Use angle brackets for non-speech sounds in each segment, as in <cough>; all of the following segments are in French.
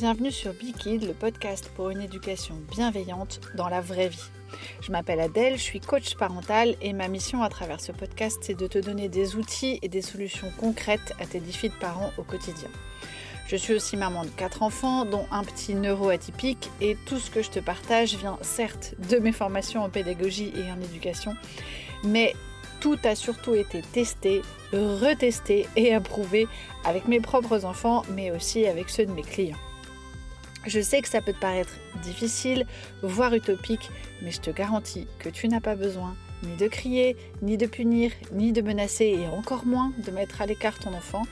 bienvenue sur Kid, le podcast pour une éducation bienveillante dans la vraie vie. Je m'appelle Adèle, je suis coach parental et ma mission à travers ce podcast, c'est de te donner des outils et des solutions concrètes à tes défis de parents au quotidien. Je suis aussi maman de quatre enfants, dont un petit neuroatypique, et tout ce que je te partage vient certes de mes formations en pédagogie et en éducation, mais tout a surtout été testé, retesté et approuvé avec mes propres enfants, mais aussi avec ceux de mes clients. Je sais que ça peut te paraître difficile, voire utopique, mais je te garantis que tu n'as pas besoin ni de crier, ni de punir, ni de menacer, et encore moins de mettre à l'écart ton enfant,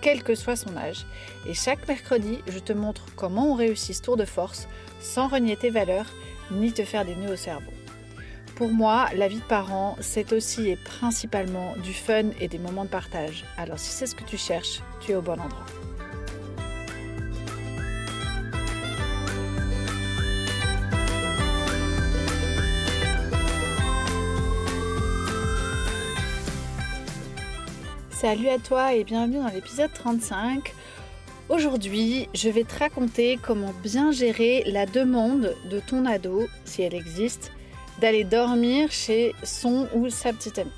quel que soit son âge. Et chaque mercredi, je te montre comment on réussit ce tour de force sans renier tes valeurs, ni te faire des nœuds au cerveau. Pour moi, la vie de parent, c'est aussi et principalement du fun et des moments de partage. Alors si c'est ce que tu cherches, tu es au bon endroit. Salut à toi et bienvenue dans l'épisode 35. Aujourd'hui, je vais te raconter comment bien gérer la demande de ton ado, si elle existe, d'aller dormir chez son ou sa petite amie.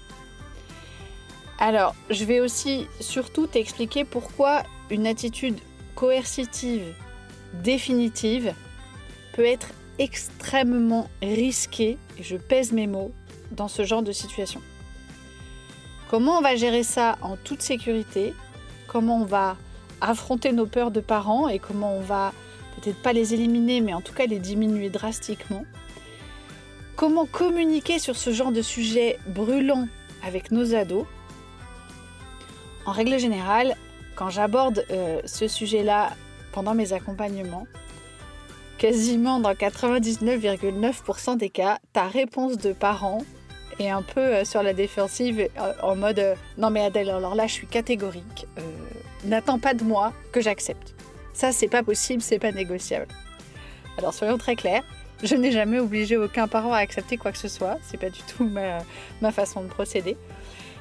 Alors, je vais aussi surtout t'expliquer pourquoi une attitude coercitive définitive peut être extrêmement risquée, et je pèse mes mots, dans ce genre de situation. Comment on va gérer ça en toute sécurité? Comment on va affronter nos peurs de parents et comment on va peut-être pas les éliminer, mais en tout cas les diminuer drastiquement? Comment communiquer sur ce genre de sujet brûlant avec nos ados? En règle générale, quand j'aborde euh, ce sujet-là pendant mes accompagnements, quasiment dans 99,9% des cas, ta réponse de parent est un peu euh, sur la défensive euh, en mode non mais Adèle alors là je suis catégorique n'attends pas de moi que j'accepte ça c'est pas possible c'est pas négociable alors soyons très clairs je n'ai jamais obligé aucun parent à accepter quoi que ce soit. C'est pas du tout ma, façon de procéder.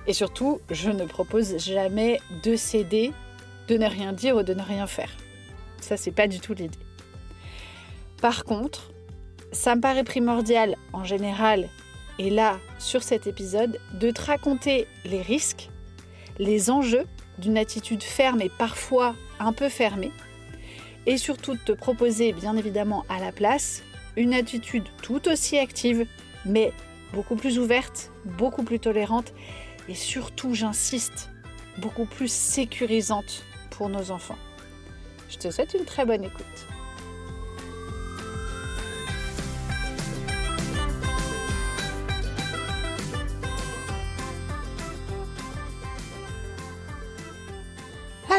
Et surtout, je ne propose jamais de céder, de ne rien dire ou de ne rien faire. Ça, c'est pas du tout l'idée. Par contre, ça me paraît primordial en général, et là, sur cet épisode, de te raconter les risques, les enjeux d'une attitude ferme et parfois un peu fermée, et surtout de te proposer, bien évidemment, à la place, une attitude tout aussi active, mais beaucoup plus ouverte, beaucoup plus tolérante et surtout, j'insiste, beaucoup plus sécurisante pour nos enfants. Je te souhaite une très bonne écoute.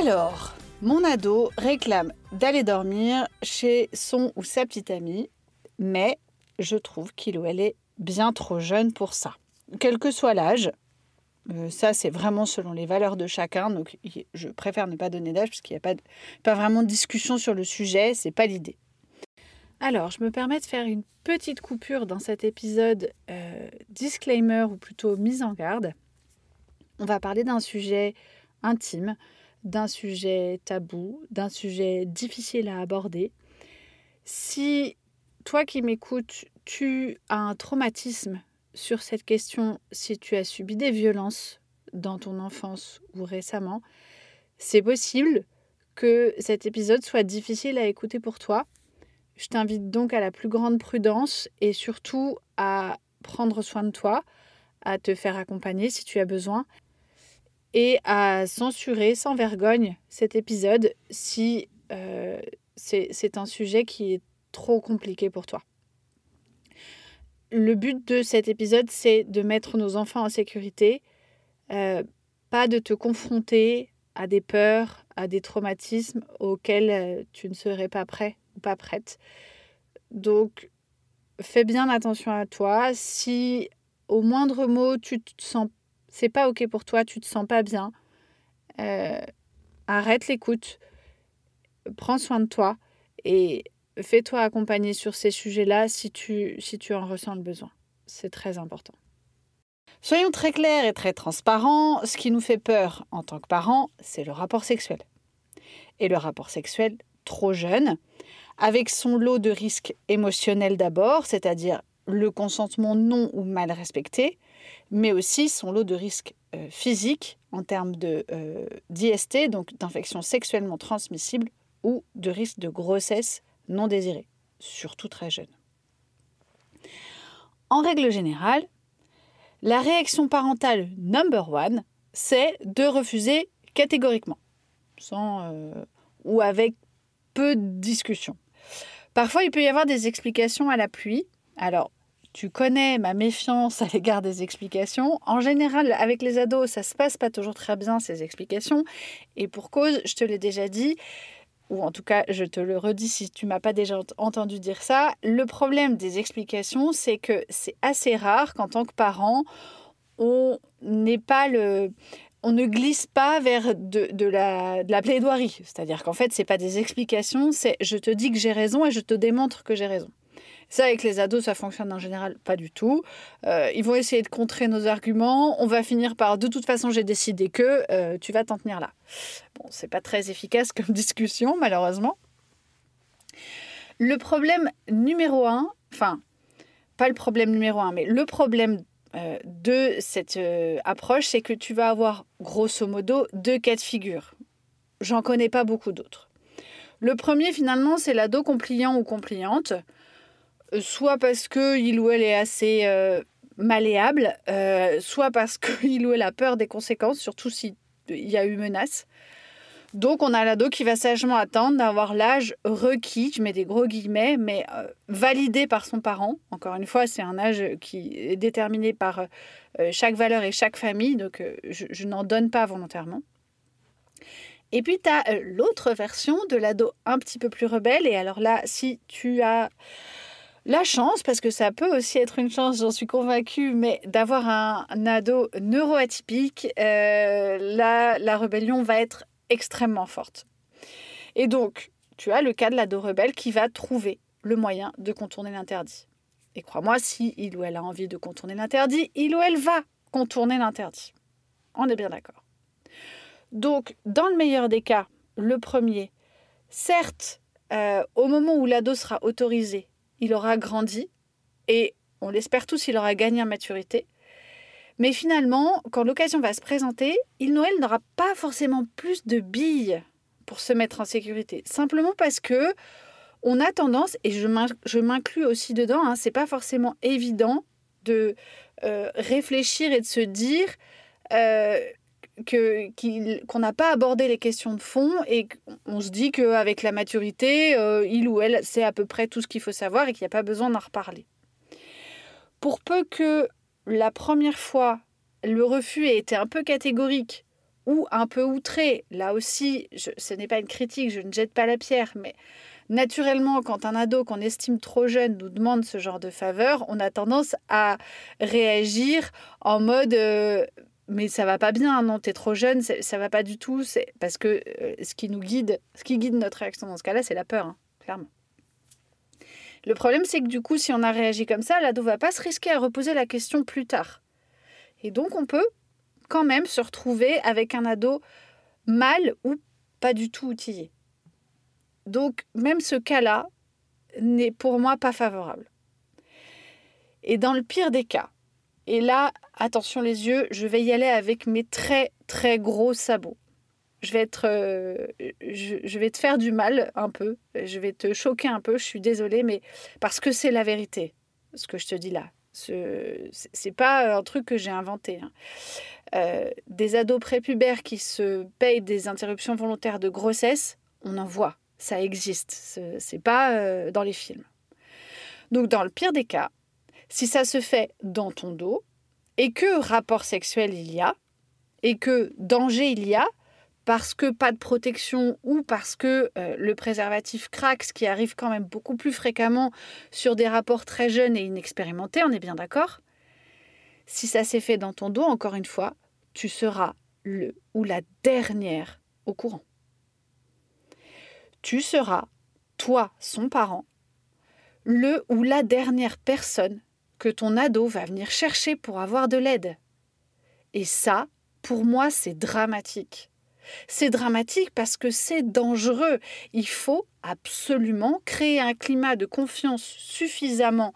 Alors, mon ado réclame d'aller dormir chez son ou sa petite amie mais je trouve qu'il ou elle est bien trop jeune pour ça. Quel que soit l'âge, euh, ça c'est vraiment selon les valeurs de chacun, donc je préfère ne pas donner d'âge parce qu'il n'y a pas, vraiment de discussion sur le sujet, c'est pas l'idée. Alors, je me permets de faire une petite coupure dans cet épisode euh, disclaimer ou plutôt mise en garde. On va parler d'un sujet intime, d'un sujet tabou, d'un sujet difficile à aborder. Si toi qui m'écoutes, tu as un traumatisme sur cette question si tu as subi des violences dans ton enfance ou récemment, c'est possible que cet épisode soit difficile à écouter pour toi. Je t'invite donc à la plus grande prudence et surtout à prendre soin de toi, à te faire accompagner si tu as besoin et à censurer sans vergogne cet épisode si euh, c'est un sujet qui est trop compliqué pour toi. Le but de cet épisode, c'est de mettre nos enfants en sécurité, euh, pas de te confronter à des peurs, à des traumatismes auxquels euh, tu ne serais pas prêt ou pas prête. Donc, fais bien attention à toi. Si au moindre mot, tu te sens, c'est pas ok pour toi, tu te sens pas bien, euh, arrête l'écoute, prends soin de toi et fais-toi accompagner sur ces sujets-là si tu, si tu en ressens le besoin. C'est très important. Soyons très clairs et très transparents, ce qui nous fait peur en tant que parents, c'est le rapport sexuel. Et le rapport sexuel trop jeune, avec son lot de risques émotionnels d'abord, c'est-à-dire le consentement non ou mal respecté, mais aussi son lot de risques euh, physiques en termes de euh, d'IST, donc d'infection sexuellement transmissible, ou de risque de grossesse non désirée, surtout très jeune. En règle générale, la réaction parentale number one, c'est de refuser catégoriquement, euh, ou avec peu de discussion. Parfois, il peut y avoir des explications à la pluie. Alors, tu connais ma méfiance à l'égard des explications. En général, avec les ados, ça se passe pas toujours très bien ces explications. Et pour cause, je te l'ai déjà dit, ou en tout cas, je te le redis si tu m'as pas déjà entendu dire ça. Le problème des explications, c'est que c'est assez rare qu'en tant que parent, on n'est pas le on ne glisse pas vers de, la, de la, plaidoirie. C'est-à-dire qu'en fait, ce n'est pas des explications, c'est je te dis que j'ai raison et je te démontre que j'ai raison. Ça, avec les ados, ça fonctionne en général pas du tout. Euh, ils vont essayer de contrer nos arguments. On va finir par de toute façon, j'ai décidé que euh, tu vas t'en tenir là. Bon, c'est pas très efficace comme <laughs> discussion, malheureusement. Le problème numéro un, enfin, pas le problème numéro un, mais le problème euh, de cette approche, c'est que tu vas avoir grosso modo deux cas de figure. J'en connais pas beaucoup d'autres. Le premier, finalement, c'est l'ado compliant ou compliante soit parce qu'il ou elle est assez euh, malléable, euh, soit parce qu'il <laughs> ou elle a peur des conséquences, surtout s'il y a eu menace. Donc on a l'ado qui va sagement attendre d'avoir l'âge requis, je mets des gros guillemets, mais euh, validé par son parent. Encore une fois, c'est un âge qui est déterminé par chaque valeur et chaque famille, donc je, je n'en donne pas volontairement. Et puis tu as l'autre version de l'ado un petit peu plus rebelle, et alors là, si tu as la chance, parce que ça peut aussi être une chance, j'en suis convaincue, mais d'avoir un, ado neuroatypique, euh, la rébellion va être extrêmement forte. Et donc, tu as le cas de l'ado rebelle qui va trouver le moyen de contourner l'interdit. Et crois-moi, si il ou elle a envie de contourner l'interdit, il ou elle va contourner l'interdit. On est bien d'accord. Donc, dans le meilleur des cas, le premier, certes, euh, au moment où l'ado sera autorisé il aura grandi et on l'espère tous, il aura gagné en maturité. Mais finalement, quand l'occasion va se présenter, il Noël n'aura pas forcément plus de billes pour se mettre en sécurité. Simplement parce que on a tendance, et je m'inclus aussi dedans, hein, c'est pas forcément évident de euh, réfléchir et de se dire euh, qu'on n'a pas abordé les questions de fond et qu'on se dit qu'avec la maturité, euh, il ou elle sait à peu près tout ce qu'il faut savoir et qu'il n'y a pas besoin d'en reparler. Pour peu que la première fois, le refus ait été un peu catégorique ou un peu outré, là aussi, ce n'est pas une critique, je ne jette pas la pierre, mais naturellement, quand un ado qu'on estime trop jeune nous demande ce genre de faveur, on a tendance à réagir en mode euh, mais ça va pas bien, non, tu es trop jeune, ça va pas du tout. C'est parce que euh, ce qui nous guide, ce qui guide notre réaction dans ce cas-là, c'est la peur, hein, clairement. Le problème, c'est que du coup, si on a réagi comme ça, l'ado va pas se risquer à reposer la question plus tard. Et donc, on peut quand même se retrouver avec un ado mal ou pas du tout outillé. Donc, même ce cas-là n'est pour moi pas favorable. Et dans le pire des cas, et là, attention les yeux, je vais y aller avec mes très très gros sabots. Je vais, être, euh, je, vais te faire du mal un peu, je vais te choquer un peu, je suis désolée, mais parce que c'est la vérité, ce que je te dis là. Ce n'est pas un truc que j'ai inventé. Hein. Euh, des ados prépubères qui se payent des interruptions volontaires de grossesse, on en voit, ça existe. Ce n'est pas euh, dans les films. Donc dans le pire des cas, si ça se fait dans ton dos, et que rapport sexuel il y a, et que danger il y a, parce que pas de protection ou parce que euh, le préservatif craque, ce qui arrive quand même beaucoup plus fréquemment sur des rapports très jeunes et inexpérimentés, on est bien d'accord? Si ça s'est fait dans ton dos, encore une fois, tu seras le ou la dernière au courant. Tu seras, toi, son parent, le ou la dernière personne que ton ado va venir chercher pour avoir de l'aide. Et ça, pour moi, c'est dramatique. C'est dramatique parce que c'est dangereux. Il faut absolument créer un climat de confiance suffisamment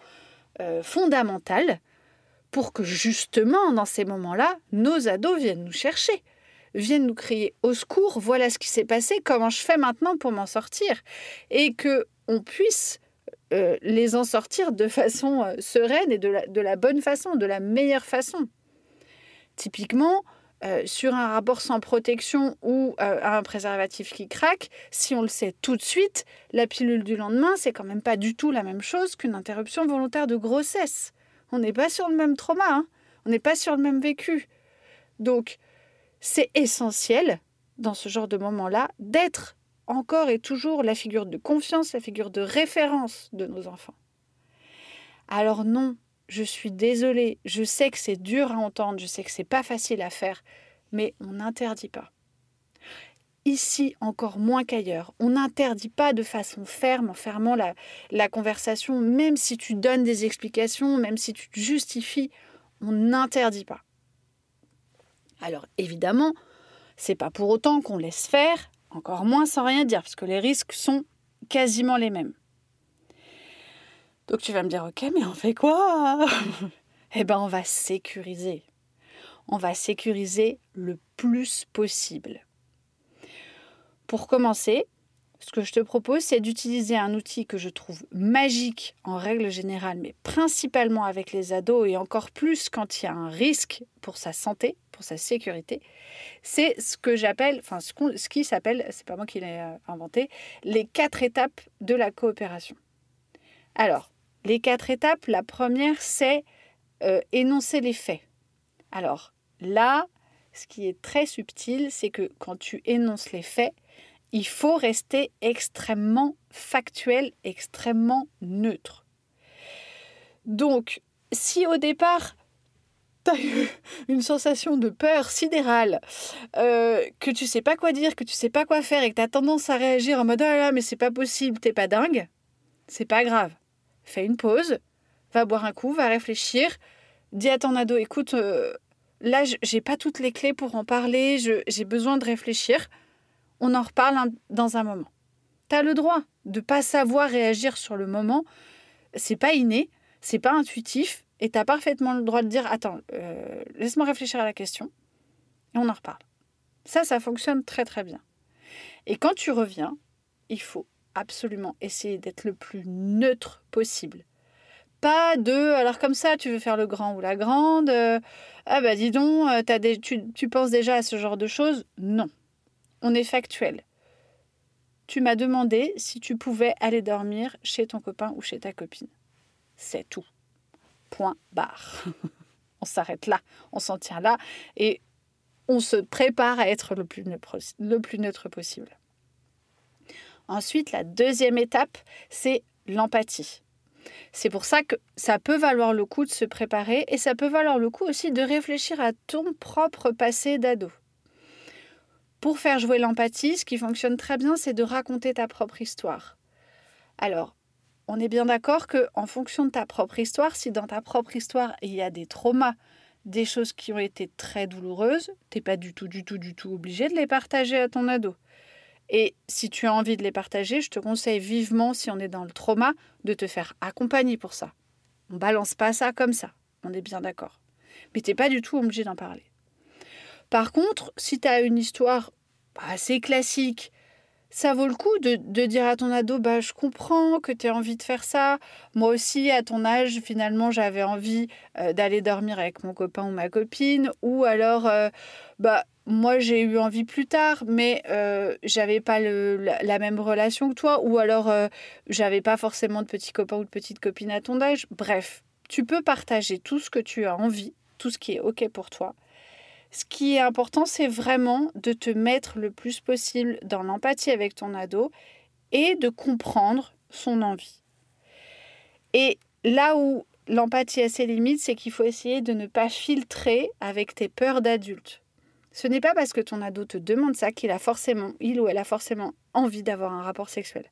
euh, fondamental pour que justement, dans ces moments-là, nos ados viennent nous chercher, viennent nous crier au secours, voilà ce qui s'est passé, comment je fais maintenant pour m'en sortir, et que on puisse euh, les en sortir de façon euh, sereine et de la, bonne façon, de la meilleure façon. Typiquement, euh, sur un rapport sans protection ou un préservatif qui craque, si on le sait tout de suite, la pilule du lendemain, c'est quand même pas du tout la même chose qu'une interruption volontaire de grossesse. On n'est pas sur le même trauma, hein. on n'est pas sur le même vécu. Donc, c'est essentiel, dans ce genre de moment-là, d'être encore et toujours la figure de confiance, la figure de référence de nos enfants. Alors non, je suis désolée, je sais que c'est dur à entendre, je sais que c'est pas facile à faire, mais on n'interdit pas. Ici, encore moins qu'ailleurs, on n'interdit pas de façon ferme en fermant la, conversation, même si tu donnes des explications, même si tu te justifies, on n'interdit pas. Alors évidemment, c'est pas pour autant qu'on laisse faire, encore moins sans rien dire, parce que les risques sont quasiment les mêmes. Donc tu vas me dire, ok, mais on fait quoi? <laughs> Eh bien, on va sécuriser. On va sécuriser le plus possible. Pour commencer, ce que je te propose, c'est d'utiliser un outil que je trouve magique en règle générale, mais principalement avec les ados et encore plus quand il y a un risque pour sa santé, pour sa sécurité. C'est ce que j'appelle, enfin ce, qui s'appelle, c'est pas moi qui l'ai euh, inventé, les quatre étapes de la coopération. Alors, les quatre étapes, la première, c'est euh, énoncer les faits. Alors là, ce qui est très subtil, c'est que quand tu énonces les faits, il faut rester extrêmement factuel, extrêmement neutre. Donc, si au départ, <laughs> tu as eu une sensation de peur sidérale, euh, que tu sais pas quoi dire, que tu sais pas quoi faire et que tu as tendance à réagir en mode là là, mais c'est pas possible, t'es pas dingue, c'est pas grave. Fais une pause, va boire un coup, va réfléchir, dis à ton ado écoute, euh, là j'ai pas toutes les clés pour en parler, j'ai besoin de réfléchir on en reparle dans un moment. Tu as le droit de pas savoir réagir sur le moment. C'est pas inné, c'est pas intuitif, et tu as parfaitement le droit de dire Attends, euh, laisse-moi réfléchir à la question, et on en reparle. Ça, ça fonctionne très très bien. Et quand tu reviens, il faut absolument essayer d'être le plus neutre possible. Pas de, alors comme ça, tu veux faire le grand ou la grande, euh, ah bah dis donc, euh, tu, tu penses déjà à ce genre de choses? Non, on est factuel. Tu m'as demandé si tu pouvais aller dormir chez ton copain ou chez ta copine. C'est tout. Point barre. <laughs> on s'arrête là, on s'en tient là et on se prépare à être le plus neutre, possible. Ensuite, la deuxième étape, c'est l'empathie. C'est pour ça que ça peut valoir le coup de se préparer et ça peut valoir le coup aussi de réfléchir à ton propre passé d'ado. Pour faire jouer l'empathie, ce qui fonctionne très bien, c'est de raconter ta propre histoire. Alors, on est bien d'accord que en fonction de ta propre histoire, si dans ta propre histoire il y a des traumas, des choses qui ont été très douloureuses, t'es pas du tout, du tout, du tout obligé de les partager à ton ado. Et si tu as envie de les partager, je te conseille vivement, si on est dans le trauma, de te faire accompagner pour ça. On balance pas ça comme ça, on est bien d'accord. Mais t'es pas du tout obligé d'en parler. Par contre, si tu as une histoire assez classique, ça vaut le coup de, dire à ton ado bah, Je comprends que tu aies envie de faire ça. Moi aussi, à ton âge, finalement, j'avais envie euh, d'aller dormir avec mon copain ou ma copine. Ou alors, euh, bah, moi, j'ai eu envie plus tard, mais euh, j'avais pas la, même relation que toi. Ou alors, j'avais pas forcément de petit copain ou de petite copine à ton âge. Bref, tu peux partager tout ce que tu as envie, tout ce qui est OK pour toi. Ce qui est important, c'est vraiment de te mettre le plus possible dans l'empathie avec ton ado et de comprendre son envie. Et là où l'empathie a ses limites, c'est qu'il faut essayer de ne pas filtrer avec tes peurs d'adulte. Ce n'est pas parce que ton ado te demande ça qu'il a forcément, il ou elle a forcément envie d'avoir un rapport sexuel.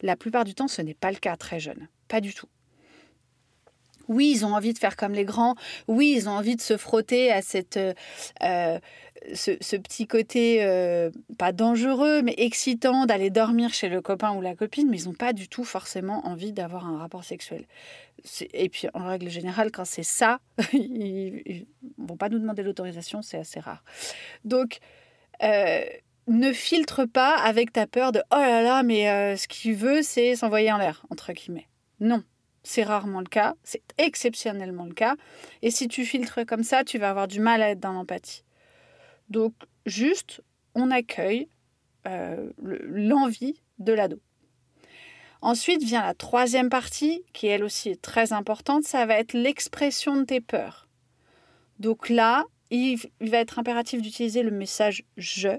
La plupart du temps, ce n'est pas le cas très jeune. Pas du tout. Oui, ils ont envie de faire comme les grands. Oui, ils ont envie de se frotter à cette, euh, ce, petit côté, euh, pas dangereux, mais excitant d'aller dormir chez le copain ou la copine, mais ils n'ont pas du tout forcément envie d'avoir un rapport sexuel. Et puis, en règle générale, quand c'est ça, <laughs> ils ne vont pas nous demander l'autorisation, c'est assez rare. Donc, euh, ne filtre pas avec ta peur de oh là là, mais euh, ce qu'il veut, c'est s'envoyer en l'air, entre guillemets. Non, c'est rarement le cas, c'est exceptionnellement le cas. Et si tu filtres comme ça, tu vas avoir du mal à être dans l'empathie. Donc, juste, on accueille euh, l'envie de l'ado. Ensuite vient la troisième partie, qui elle aussi est très importante, ça va être l'expression de tes peurs. Donc là, il, va être impératif d'utiliser le message je.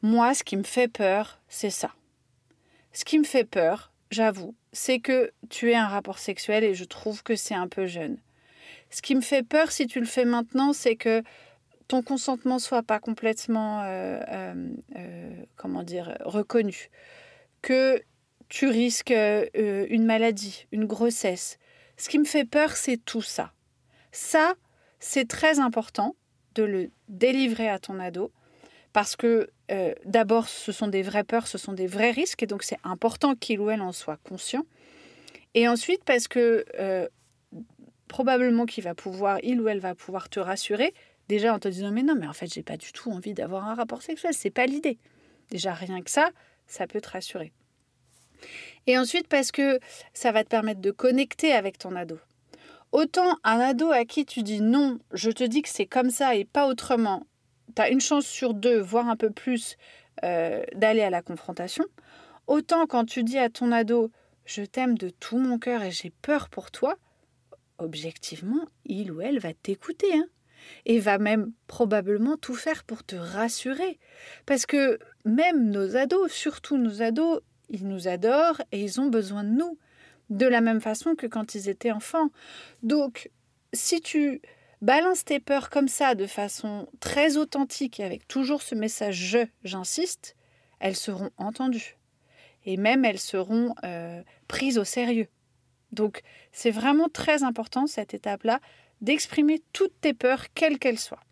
Moi, ce qui me fait peur, c'est ça. Ce qui me fait peur, j'avoue, c'est que tu aies un rapport sexuel et je trouve que c'est un peu jeune. Ce qui me fait peur si tu le fais maintenant, c'est que ton consentement soit pas complètement, euh, euh, euh, comment dire, reconnu, que tu risques une maladie, une grossesse. Ce qui me fait peur, c'est tout ça. Ça, c'est très important de le délivrer à ton ado parce que d'abord, ce sont des vraies peurs, ce sont des vrais risques et donc c'est important qu'il ou elle en soit conscient. Et ensuite, parce que probablement qu'il va pouvoir, il ou elle va pouvoir te rassurer Déjà en te disant mais non, mais en fait, j'ai pas du tout envie d'avoir un rapport sexuel, c'est pas l'idée. Déjà rien que ça, ça peut te rassurer. Et ensuite parce que ça va te permettre de connecter avec ton ado. Autant un ado à qui tu dis non, je te dis que c'est comme ça et pas autrement, une chance sur deux, voire un peu plus, euh, d'aller à la confrontation. Autant quand tu dis à ton ado je t'aime de tout mon cœur et j'ai peur pour toi, objectivement, il ou elle va t'écouter. Hein et va même probablement tout faire pour te rassurer. Parce que même nos ados, surtout nos ados, ils nous adorent et ils ont besoin de nous, de la même façon que quand ils étaient enfants. Donc, si tu balances tes peurs comme ça, de façon très authentique avec toujours ce message je, j'insiste, elles seront entendues. Et même elles seront euh, prises au sérieux. Donc, c'est vraiment très important cette étape-là d'exprimer toutes tes peurs, quelles qu'elles soient.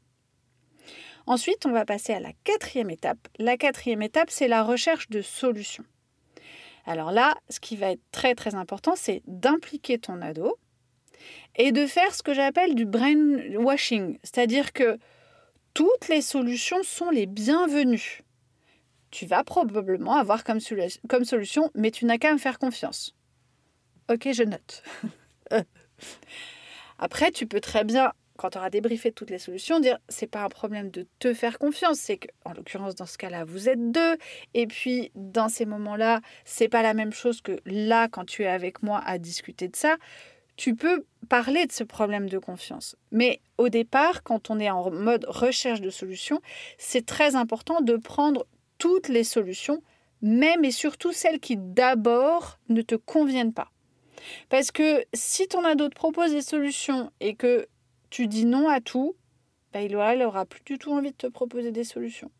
Ensuite, on va passer à la quatrième étape. La quatrième étape, c'est la recherche de solutions. Alors là, ce qui va être très très important, c'est d'impliquer ton ado et de faire ce que j'appelle du brainwashing, c'est-à-dire que toutes les solutions sont les bienvenues. Tu vas probablement avoir comme, solution, mais tu n'as qu'à me faire confiance. Ok, je note. <laughs> Après, tu peux très bien, quand tu auras débriefé toutes les solutions, dire c'est pas un problème de te faire confiance, c'est que, en l'occurrence, dans ce cas-là, vous êtes deux. Et puis, dans ces moments-là, c'est pas la même chose que là, quand tu es avec moi à discuter de ça. Tu peux parler de ce problème de confiance. Mais au départ, quand on est en mode recherche de solutions, c'est très important de prendre toutes les solutions, même et surtout celles qui d'abord ne te conviennent pas. Parce que si ton ado te propose des solutions et que tu dis non à tout, bah, il aura, plus du tout envie de te proposer des solutions.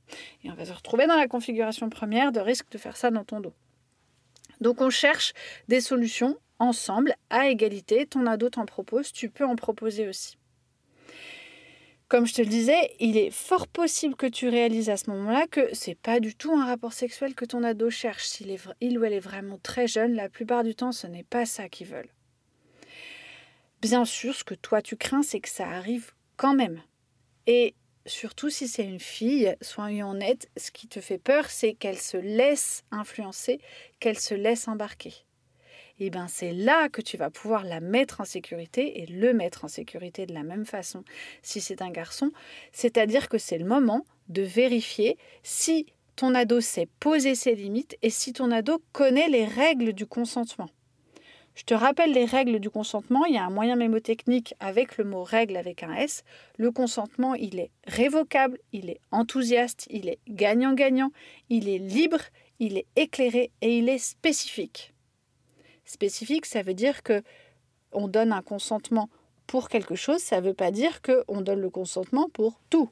Et on va se retrouver dans la configuration première de risque de faire ça dans ton dos. Donc on cherche des solutions ensemble, à égalité. Ton ado t'en propose, tu peux en proposer aussi. Comme je te le disais, il est fort possible que tu réalises à ce moment-là que c'est pas du tout un rapport sexuel que ton ado cherche. S'il est, il ou elle est vraiment très jeune, la plupart du temps, ce n'est pas ça qu'ils veulent. Bien sûr, ce que toi tu crains, c'est que ça arrive quand même. Et surtout si c'est une fille, soyons honnêtes, ce qui te fait peur, c'est qu'elle se laisse influencer, qu'elle se laisse embarquer et eh ben c'est là que tu vas pouvoir la mettre en sécurité et le mettre en sécurité de la même façon si c'est un garçon. C'est-à-dire que c'est le moment de vérifier si ton ado sait poser ses limites et si ton ado connaît les règles du consentement. Je te rappelle les règles du consentement. Il y a un moyen mémotechnique avec le mot règle avec un S. Le consentement, il est révocable, il est enthousiaste, il est gagnant-gagnant, il est libre, il est éclairé et il est spécifique. Spécifique, ça veut dire que on donne un consentement pour quelque chose, ça ne veut pas dire qu'on donne le consentement pour tout.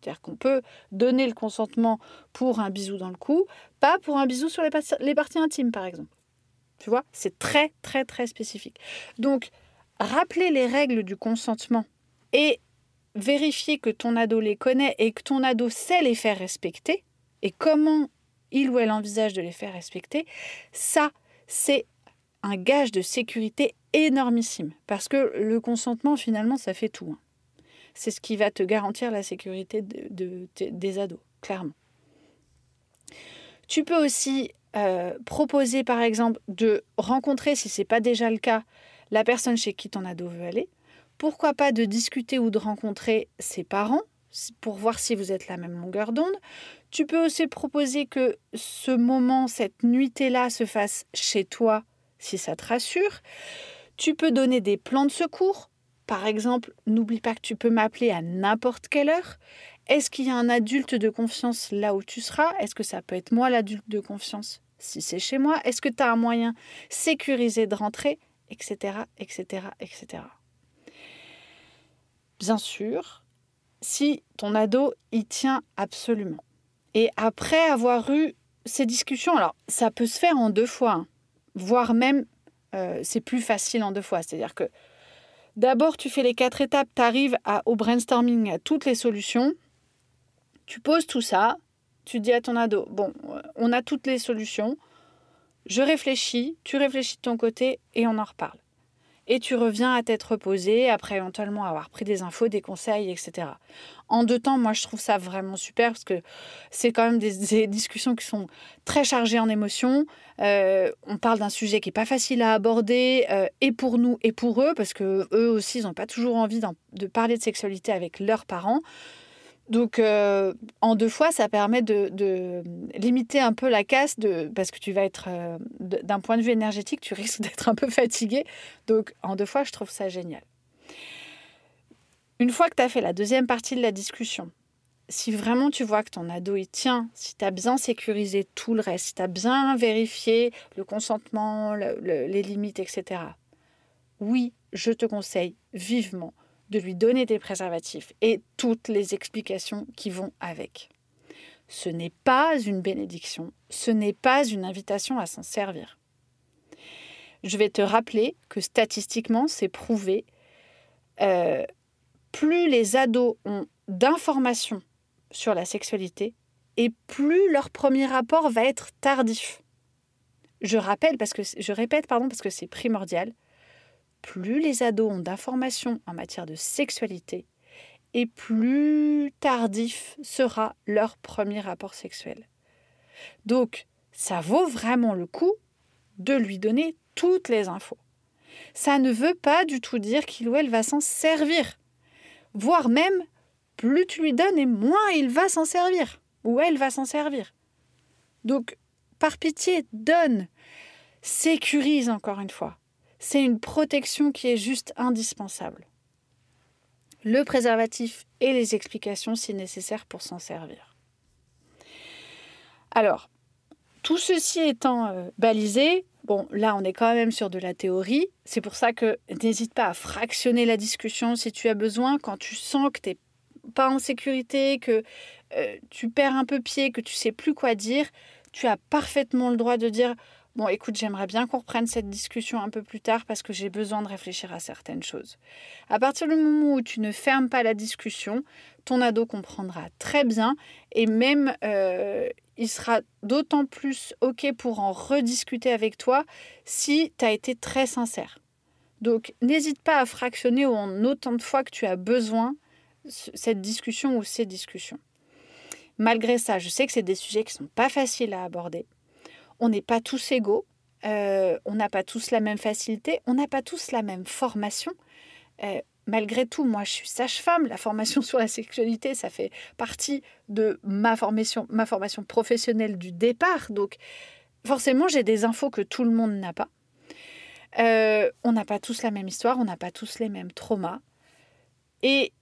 C'est-à-dire qu'on peut donner le consentement pour un bisou dans le cou, pas pour un bisou sur les, les parties intimes, par exemple. Tu vois, c'est très, très, très spécifique. Donc, rappeler les règles du consentement et vérifier que ton ado les connaît et que ton ado sait les faire respecter, et comment il ou elle envisage de les faire respecter, ça, c'est un gage de sécurité énormissime. Parce que le consentement, finalement, ça fait tout. Hein. C'est ce qui va te garantir la sécurité de, des ados, clairement. Tu peux aussi euh, proposer, par exemple, de rencontrer, si ce n'est pas déjà le cas, la personne chez qui ton ado veut aller. Pourquoi pas de discuter ou de rencontrer ses parents pour voir si vous êtes la même longueur d'onde. Tu peux aussi proposer que ce moment, cette nuitée-là, se fasse chez toi si ça te rassure. Tu peux donner des plans de secours. Par exemple, n'oublie pas que tu peux m'appeler à n'importe quelle heure. Est-ce qu'il y a un adulte de confiance là où tu seras? Est-ce que ça peut être moi l'adulte de confiance si c'est chez moi? Est-ce que tu as un moyen sécurisé de rentrer? Etc. etc. etc. Bien sûr, si ton ado y tient absolument. Et après avoir eu ces discussions, alors ça peut se faire en deux fois, hein, voire même euh, c'est plus facile en deux fois. C'est-à-dire que d'abord, tu fais les quatre étapes, tu arrives au brainstorming, à toutes les solutions, tu poses tout ça, tu dis à ton ado, bon, on a toutes les solutions, je réfléchis, tu réfléchis de ton côté et on en reparle. Et tu reviens à t'être reposé après éventuellement avoir pris des infos, des conseils, etc. En deux temps, moi je trouve ça vraiment super parce que c'est quand même des, <laughs> discussions qui sont très chargées en émotions. Euh, on parle d'un sujet qui n'est pas facile à aborder euh, et pour nous et pour eux parce que eux aussi ils n'ont pas toujours envie de parler de sexualité avec leurs parents. Donc, euh, en deux fois, ça permet de, limiter un peu la casse, de, parce que tu vas être, euh, d'un point de vue énergétique, tu risques <laughs> d'être un peu fatigué. Donc, en deux fois, je trouve ça génial. Une fois que tu as fait la deuxième partie de la discussion, si vraiment tu vois que ton ado y tient, si tu as bien sécurisé tout le reste, si tu as bien vérifié le consentement, les limites, etc., oui, je te conseille vivement de lui donner des préservatifs et toutes les explications qui vont avec. Ce n'est pas une bénédiction, ce n'est pas une invitation à s'en servir. Je vais te rappeler que statistiquement, c'est prouvé, euh, plus les ados ont d'informations sur la sexualité, et plus leur premier rapport va être tardif. Je rappelle parce que je répète pardon parce que c'est primordial plus les ados ont d'informations en matière de sexualité, et plus tardif sera leur premier rapport sexuel. Donc, ça vaut vraiment le coup de lui donner toutes les infos. Ça ne veut pas du tout dire qu'il ou elle va s'en servir, voire même plus tu lui donnes et moins il va s'en servir, ou elle va s'en servir. Donc, par pitié, donne, sécurise encore une fois c'est une protection qui est juste indispensable. Le préservatif et les explications si nécessaire pour s'en servir. Alors, tout ceci étant euh, balisé, bon, là on est quand même sur de la théorie, c'est pour ça que n'hésite pas à fractionner la discussion si tu as besoin, quand tu sens que tu n'es pas en sécurité, que euh, tu perds un peu pied, que tu sais plus quoi dire, tu as parfaitement le droit de dire Bon, écoute, j'aimerais bien qu'on reprenne cette discussion un peu plus tard parce que j'ai besoin de réfléchir à certaines choses. À partir du moment où tu ne fermes pas la discussion, ton ado comprendra très bien et même euh, il sera d'autant plus OK pour en rediscuter avec toi si tu as été très sincère. Donc, n'hésite pas à fractionner en autant de fois que tu as besoin cette discussion ou ces discussions. Malgré ça, je sais que c'est des sujets qui ne sont pas faciles à aborder on n'est pas tous égaux, euh, on n'a pas tous la même facilité, on n'a pas tous la même formation. Euh, malgré tout, moi, je suis sage-femme. La formation <laughs> sur la sexualité, ça fait partie de ma formation, ma formation professionnelle du départ. Donc, forcément, j'ai des infos que tout le monde n'a pas. Euh, on n'a pas tous la même histoire, on n'a pas tous les mêmes traumas. Et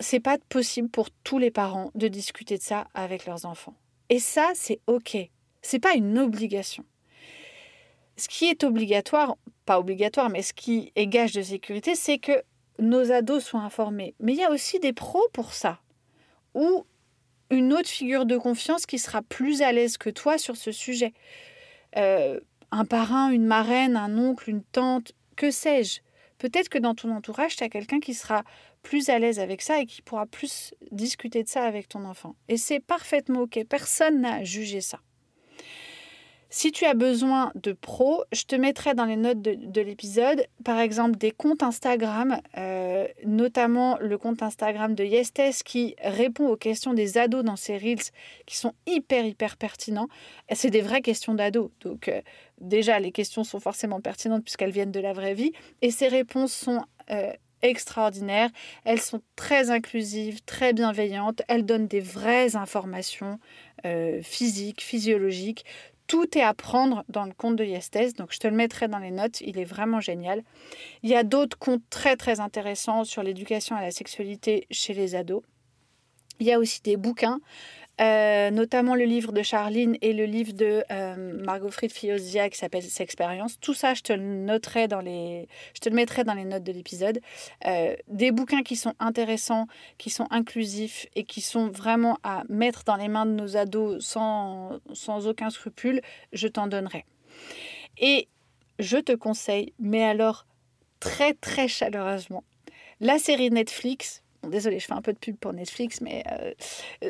c'est pas possible pour tous les parents de discuter de ça avec leurs enfants. Et ça, c'est OK. C'est pas une obligation. Ce qui est obligatoire, pas obligatoire, mais ce qui est gage de sécurité, c'est que nos ados soient informés. Mais il y a aussi des pros pour ça. Ou une autre figure de confiance qui sera plus à l'aise que toi sur ce sujet. Euh, un parrain, une marraine, un oncle, une tante, que sais-je. Peut-être que dans ton entourage, tu as quelqu'un qui sera plus à l'aise avec ça et qui pourra plus discuter de ça avec ton enfant. Et c'est parfaitement OK. Personne n'a jugé ça. Si tu as besoin de pros, je te mettrai dans les notes de, l'épisode, par exemple, des comptes Instagram, euh, notamment le compte Instagram de Yestes qui répond aux questions des ados dans ses reels qui sont hyper, hyper pertinents. C'est des vraies questions d'ados. Donc, euh, déjà, les questions sont forcément pertinentes puisqu'elles viennent de la vraie vie. Et ses réponses sont euh, extraordinaires. Elles sont très inclusives, très bienveillantes. Elles donnent des vraies informations physiques, physiologiques tout est à prendre dans le compte de Yestes, donc je te le mettrai dans les notes, il est vraiment génial. Il y a d'autres comptes très très intéressants sur l'éducation à la sexualité chez les ados. Il y a aussi des bouquins. Euh, notamment le livre de Charline et le livre de euh, Margot Fried Fiozia qui s'appelle S'expérience. Tout ça, je te le dans les, je te le mettrai dans les notes de l'épisode. Euh, des bouquins qui sont intéressants, qui sont inclusifs et qui sont vraiment à mettre dans les mains de nos ados sans, sans aucun scrupule, je t'en donnerai. Et je te conseille, mais alors très très chaleureusement, la série Netflix désolé, je fais un peu de pub pour Netflix, mais euh,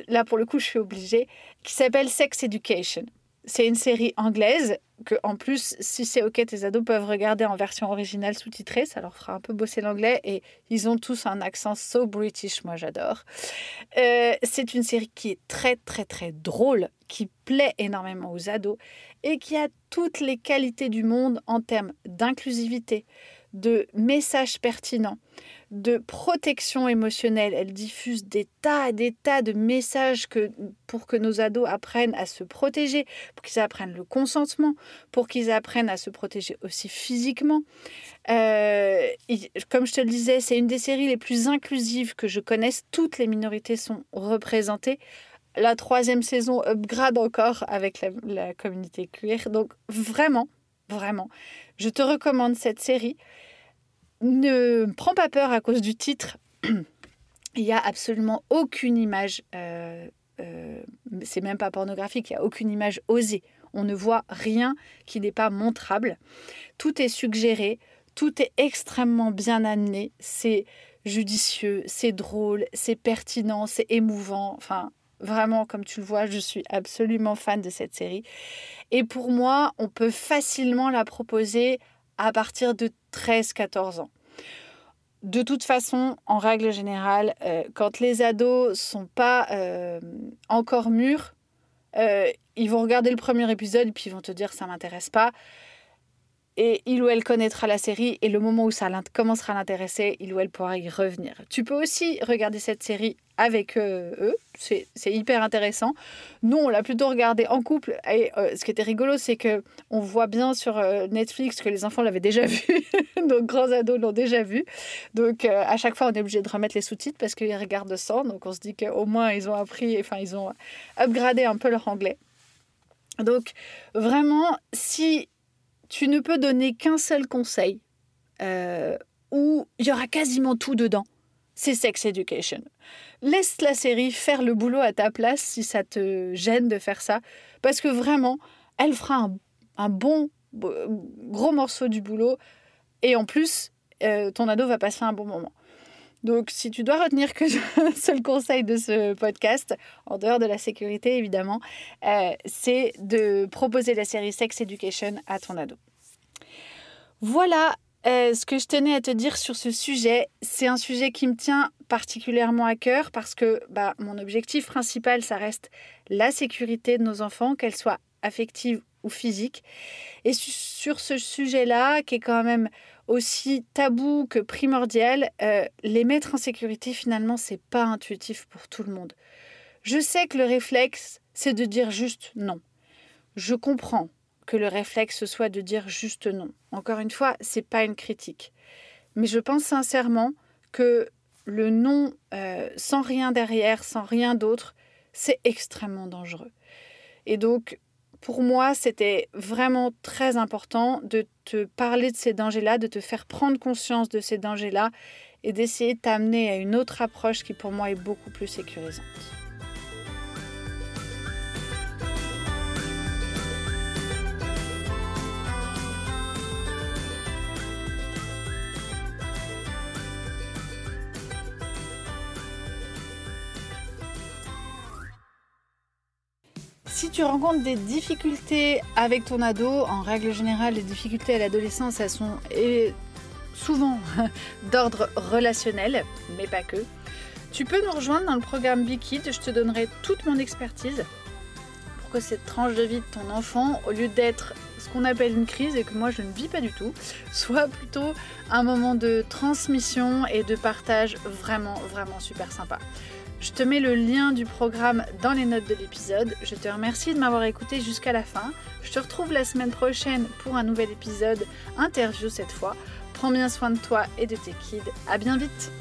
là, pour le coup, je suis obligée, qui s'appelle Sex Education. C'est une série anglaise que, en plus, si c'est OK, tes ados peuvent regarder en version originale sous-titrée. Ça leur fera un peu bosser l'anglais. Et ils ont tous un accent so British. Moi, j'adore. Euh, c'est une série qui est très, très, très drôle, qui plaît énormément aux ados et qui a toutes les qualités du monde en termes d'inclusivité, de messages pertinents, de protection émotionnelle. Elle diffuse des tas et des tas de messages que, pour que nos ados apprennent à se protéger, pour qu'ils apprennent le consentement, pour qu'ils apprennent à se protéger aussi physiquement. Euh, comme je te le disais, c'est une des séries les plus inclusives que je connaisse. Toutes les minorités sont représentées. La troisième saison upgrade encore avec la, la communauté queer. Donc vraiment, vraiment, je te recommande cette série ne prends pas peur à cause du titre. <clears throat> il n'y a absolument aucune image, euh, euh, c'est même pas pornographique, il n'y a aucune image osée. On ne voit rien qui n'est pas montrable. Tout est suggéré, tout est extrêmement bien amené, c'est judicieux, c'est drôle, c'est pertinent, c'est émouvant. Enfin, vraiment, comme tu le vois, je suis absolument fan de cette série. Et pour moi, on peut facilement la proposer à partir de 13-14 ans. De toute façon, en règle générale, euh, quand les ados sont pas euh, encore mûrs, euh, ils vont regarder le premier épisode et puis ils vont te dire ça m'intéresse pas et il ou elle connaîtra la série et le moment où ça commencera à l'intéresser, il ou elle pourra y revenir. Tu peux aussi regarder cette série avec euh, eux, c'est hyper intéressant. Nous, on l'a plutôt regardé en couple et euh, ce qui était rigolo, c'est que on voit bien sur euh, Netflix que les enfants l'avaient déjà <laughs> vu, donc grands ados l'ont déjà vu. Donc à chaque fois, on est obligé de remettre les sous-titres parce qu'ils regardent sans, donc on se dit qu'au moins ils ont appris, enfin ils ont upgradé un peu leur anglais. Donc vraiment, si tu ne peux donner qu'un seul conseil euh, où il y aura quasiment tout dedans. C'est Sex Education. Laisse la série faire le boulot à ta place si ça te gêne de faire ça. Parce que vraiment, elle fera un, bon gros morceau du boulot. Et en plus, euh, ton ado va passer un bon moment. Donc, si tu dois retenir que <laughs> un seul conseil de ce podcast, en dehors de la sécurité évidemment, euh, c'est de proposer la série Sex Education à ton ado. Voilà euh, ce que je tenais à te dire sur ce sujet. C'est un sujet qui me tient particulièrement à cœur parce que bah, mon objectif principal, ça reste la sécurité de nos enfants, qu'elle soit affective ou physique. Et sur ce sujet-là, qui est quand même aussi tabou que primordial, euh, les mettre en sécurité, finalement, c'est pas intuitif pour tout le monde. Je sais que le réflexe, c'est de dire juste non. Je comprends que le réflexe soit de dire juste non. Encore une fois, c'est pas une critique. Mais je pense sincèrement que le non euh, sans rien derrière, sans rien d'autre, c'est extrêmement dangereux. Et donc, pour moi, c'était vraiment très important de te parler de ces dangers-là, de te faire prendre conscience de ces dangers-là et d'essayer de t'amener à une autre approche qui pour moi est beaucoup plus sécurisante. Tu rencontres des difficultés avec ton ado, en règle générale, les difficultés à l'adolescence, elles sont souvent <laughs> d'ordre relationnel, mais pas que. Tu peux nous rejoindre dans le programme Bikid, je te donnerai toute mon expertise pour que cette tranche de vie de ton enfant, au lieu d'être ce qu'on appelle une crise et que moi je ne vis pas du tout, soit plutôt un moment de transmission et de partage vraiment, vraiment super sympa. Je te mets le lien du programme dans les notes de l'épisode. Je te remercie de m'avoir écouté jusqu'à la fin. Je te retrouve la semaine prochaine pour un nouvel épisode, interview cette fois. Prends bien soin de toi et de tes kids. À bien vite!